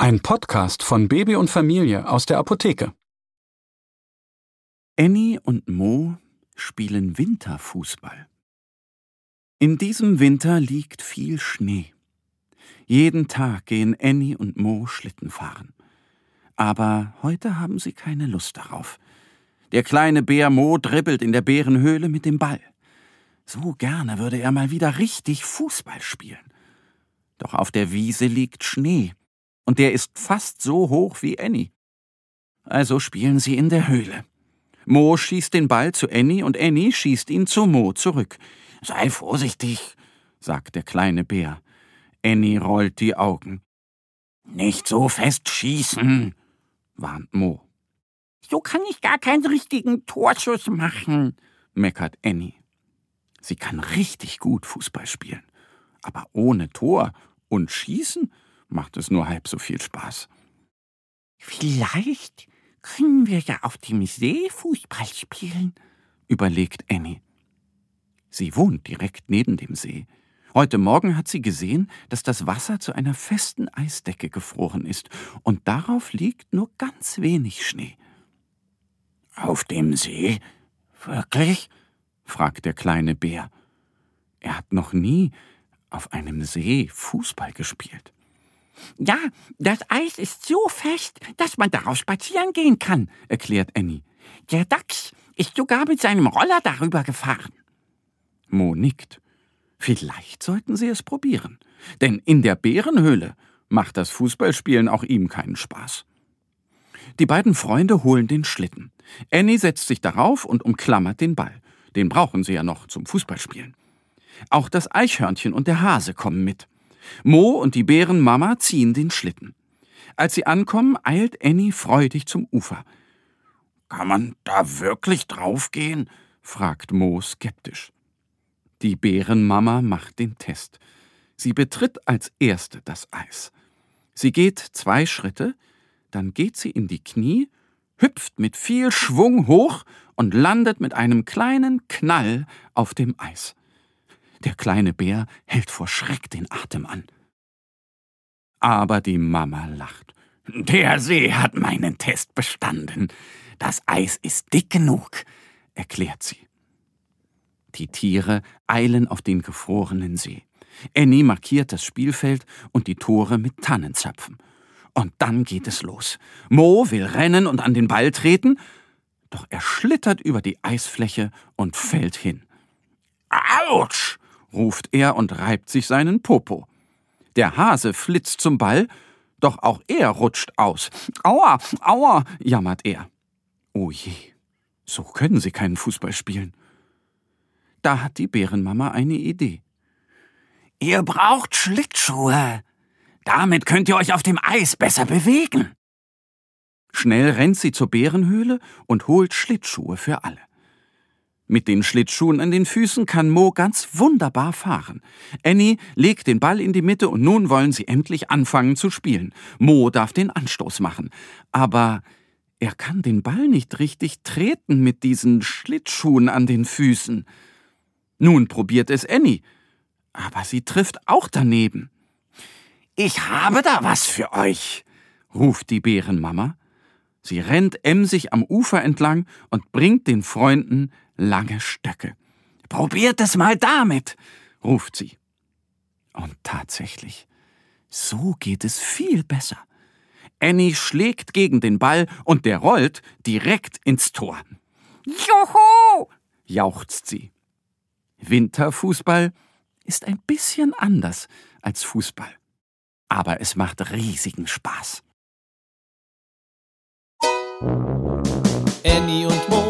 Ein Podcast von Baby und Familie aus der Apotheke. Annie und Mo spielen Winterfußball. In diesem Winter liegt viel Schnee. Jeden Tag gehen Annie und Mo Schlitten fahren. Aber heute haben sie keine Lust darauf. Der kleine Bär Mo dribbelt in der Bärenhöhle mit dem Ball. So gerne würde er mal wieder richtig Fußball spielen. Doch auf der Wiese liegt Schnee und der ist fast so hoch wie Annie. Also spielen sie in der Höhle. Mo schießt den Ball zu Annie und Annie schießt ihn zu Mo zurück. Sei vorsichtig, sagt der kleine Bär. Annie rollt die Augen. Nicht so fest schießen, warnt Mo. So kann ich gar keinen richtigen Torschuss machen, meckert Annie. Sie kann richtig gut Fußball spielen, aber ohne Tor und Schießen macht es nur halb so viel Spaß. Vielleicht können wir ja auf dem See Fußball spielen, überlegt Annie. Sie wohnt direkt neben dem See. Heute Morgen hat sie gesehen, dass das Wasser zu einer festen Eisdecke gefroren ist, und darauf liegt nur ganz wenig Schnee. Auf dem See? Wirklich? fragt der kleine Bär. Er hat noch nie auf einem See Fußball gespielt. Ja, das Eis ist so fest, dass man darauf spazieren gehen kann, erklärt Annie. Der Dachs ist sogar mit seinem Roller darüber gefahren. Mo nickt. Vielleicht sollten sie es probieren, denn in der Bärenhöhle macht das Fußballspielen auch ihm keinen Spaß. Die beiden Freunde holen den Schlitten. Annie setzt sich darauf und umklammert den Ball. Den brauchen sie ja noch zum Fußballspielen. Auch das Eichhörnchen und der Hase kommen mit. Mo und die Bärenmama ziehen den Schlitten. Als sie ankommen, eilt Annie freudig zum Ufer. Kann man da wirklich draufgehen? fragt Mo skeptisch. Die Bärenmama macht den Test. Sie betritt als erste das Eis. Sie geht zwei Schritte, dann geht sie in die Knie, hüpft mit viel Schwung hoch und landet mit einem kleinen Knall auf dem Eis. Der kleine Bär hält vor Schreck den Atem an. Aber die Mama lacht. Der See hat meinen Test bestanden. Das Eis ist dick genug, erklärt sie. Die Tiere eilen auf den gefrorenen See. Annie markiert das Spielfeld und die Tore mit Tannenzapfen. Und dann geht es los. Mo will rennen und an den Ball treten, doch er schlittert über die Eisfläche und fällt hin. Autsch! Ruft er und reibt sich seinen Popo. Der Hase flitzt zum Ball, doch auch er rutscht aus. Aua, aua, jammert er. Oh je, so können sie keinen Fußball spielen. Da hat die Bärenmama eine Idee. Ihr braucht Schlittschuhe. Damit könnt ihr euch auf dem Eis besser bewegen. Schnell rennt sie zur Bärenhöhle und holt Schlittschuhe für alle. Mit den Schlittschuhen an den Füßen kann Mo ganz wunderbar fahren. Annie legt den Ball in die Mitte und nun wollen sie endlich anfangen zu spielen. Mo darf den Anstoß machen. Aber er kann den Ball nicht richtig treten mit diesen Schlittschuhen an den Füßen. Nun probiert es Annie. Aber sie trifft auch daneben. Ich habe da was für euch, ruft die Bärenmama. Sie rennt emsig am Ufer entlang und bringt den Freunden lange Stöcke. Probiert es mal damit, ruft sie. Und tatsächlich, so geht es viel besser. Annie schlägt gegen den Ball und der rollt direkt ins Tor. Juhu! jauchzt sie. Winterfußball ist ein bisschen anders als Fußball. Aber es macht riesigen Spaß. Annie und Mo,